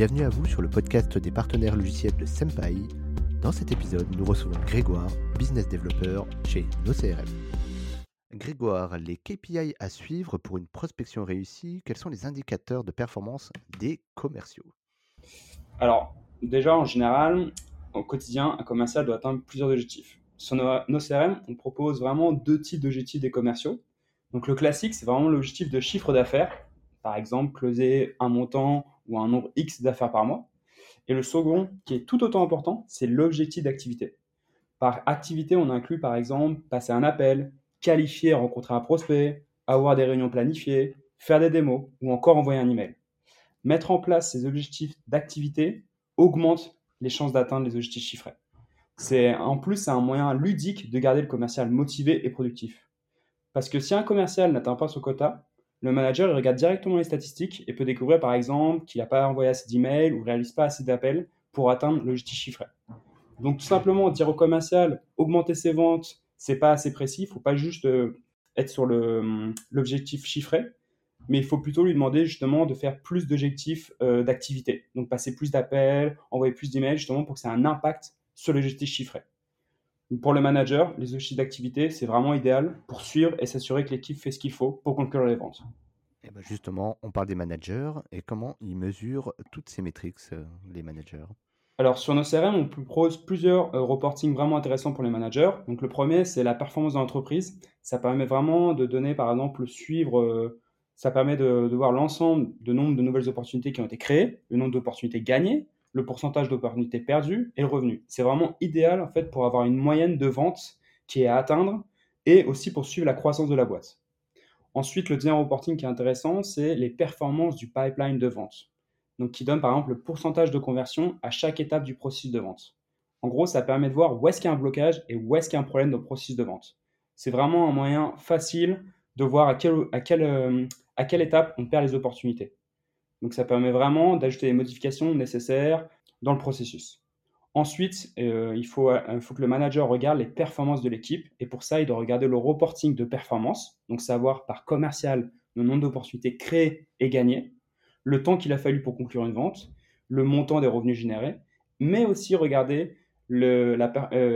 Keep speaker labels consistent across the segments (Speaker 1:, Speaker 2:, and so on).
Speaker 1: bienvenue à vous sur le podcast des partenaires logiciels de Senpai. Dans cet épisode, nous recevons Grégoire, business developer chez NoCRM. Grégoire, les KPI à suivre pour une prospection réussie, quels sont les indicateurs de performance des commerciaux?
Speaker 2: Alors, déjà en général, au quotidien, un commercial doit atteindre plusieurs objectifs. Sur NoCRM, on propose vraiment deux types d'objectifs des commerciaux. Donc le classique, c'est vraiment l'objectif de chiffre d'affaires par exemple, closer un montant ou un nombre X d'affaires par mois. Et le second, qui est tout autant important, c'est l'objectif d'activité. Par activité, on inclut par exemple passer un appel, qualifier, rencontrer un prospect, avoir des réunions planifiées, faire des démos ou encore envoyer un email. Mettre en place ces objectifs d'activité augmente les chances d'atteindre les objectifs chiffrés. C'est en plus c'est un moyen ludique de garder le commercial motivé et productif. Parce que si un commercial n'atteint pas son quota, le manager regarde directement les statistiques et peut découvrir par exemple qu'il n'a pas envoyé assez d'emails ou réalise pas assez d'appels pour atteindre l'objectif chiffré. Donc tout simplement dire au commercial augmenter ses ventes, c'est pas assez précis, il faut pas juste euh, être sur hum, l'objectif chiffré, mais il faut plutôt lui demander justement de faire plus d'objectifs euh, d'activité. Donc passer plus d'appels, envoyer plus d'emails justement pour que ça ait un impact sur l'objectif chiffré. Pour le manager, les objectifs d'activité, c'est vraiment idéal pour suivre et s'assurer que l'équipe fait ce qu'il faut pour conclure les ventes.
Speaker 1: Et eh ben justement, on parle des managers et comment ils mesurent toutes ces métriques, euh, les managers?
Speaker 2: Alors sur nos CRM, on propose plusieurs euh, reporting vraiment intéressants pour les managers. Donc le premier, c'est la performance de l'entreprise. Ça permet vraiment de donner, par exemple, suivre, euh, ça permet de, de voir l'ensemble de nombre de nouvelles opportunités qui ont été créées, le nombre d'opportunités gagnées, le pourcentage d'opportunités perdues et le revenu. C'est vraiment idéal en fait pour avoir une moyenne de vente qui est à atteindre et aussi pour suivre la croissance de la boîte. Ensuite, le deuxième reporting qui est intéressant, c'est les performances du pipeline de vente. Donc, qui donne par exemple le pourcentage de conversion à chaque étape du processus de vente. En gros, ça permet de voir où est-ce qu'il y a un blocage et où est-ce qu'il y a un problème dans le processus de vente. C'est vraiment un moyen facile de voir à euh, à quelle étape on perd les opportunités. Donc ça permet vraiment d'ajouter les modifications nécessaires dans le processus. Ensuite, euh, il, faut, euh, faut, que le manager regarde les performances de l'équipe et pour ça, il doit regarder le reporting de performance, donc savoir par commercial le nombre d'opportunités créées et gagnées, le temps qu'il a fallu pour conclure une vente, le montant des revenus générés, mais aussi regarder euh,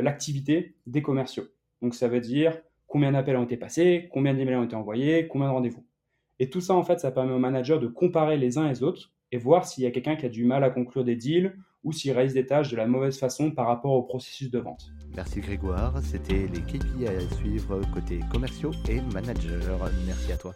Speaker 2: l'activité des commerciaux. Donc ça veut dire combien d'appels ont été passés, combien d'emails ont été envoyés, combien de rendez-vous. Et tout ça, en fait, ça permet au manager de comparer les uns les autres et voir s'il y a quelqu'un qui a du mal à conclure des deals ou s'il réalise des tâches de la mauvaise façon par rapport au processus de vente.
Speaker 1: Merci Grégoire, c'était les KPI à suivre côté commerciaux et manager. Merci à toi.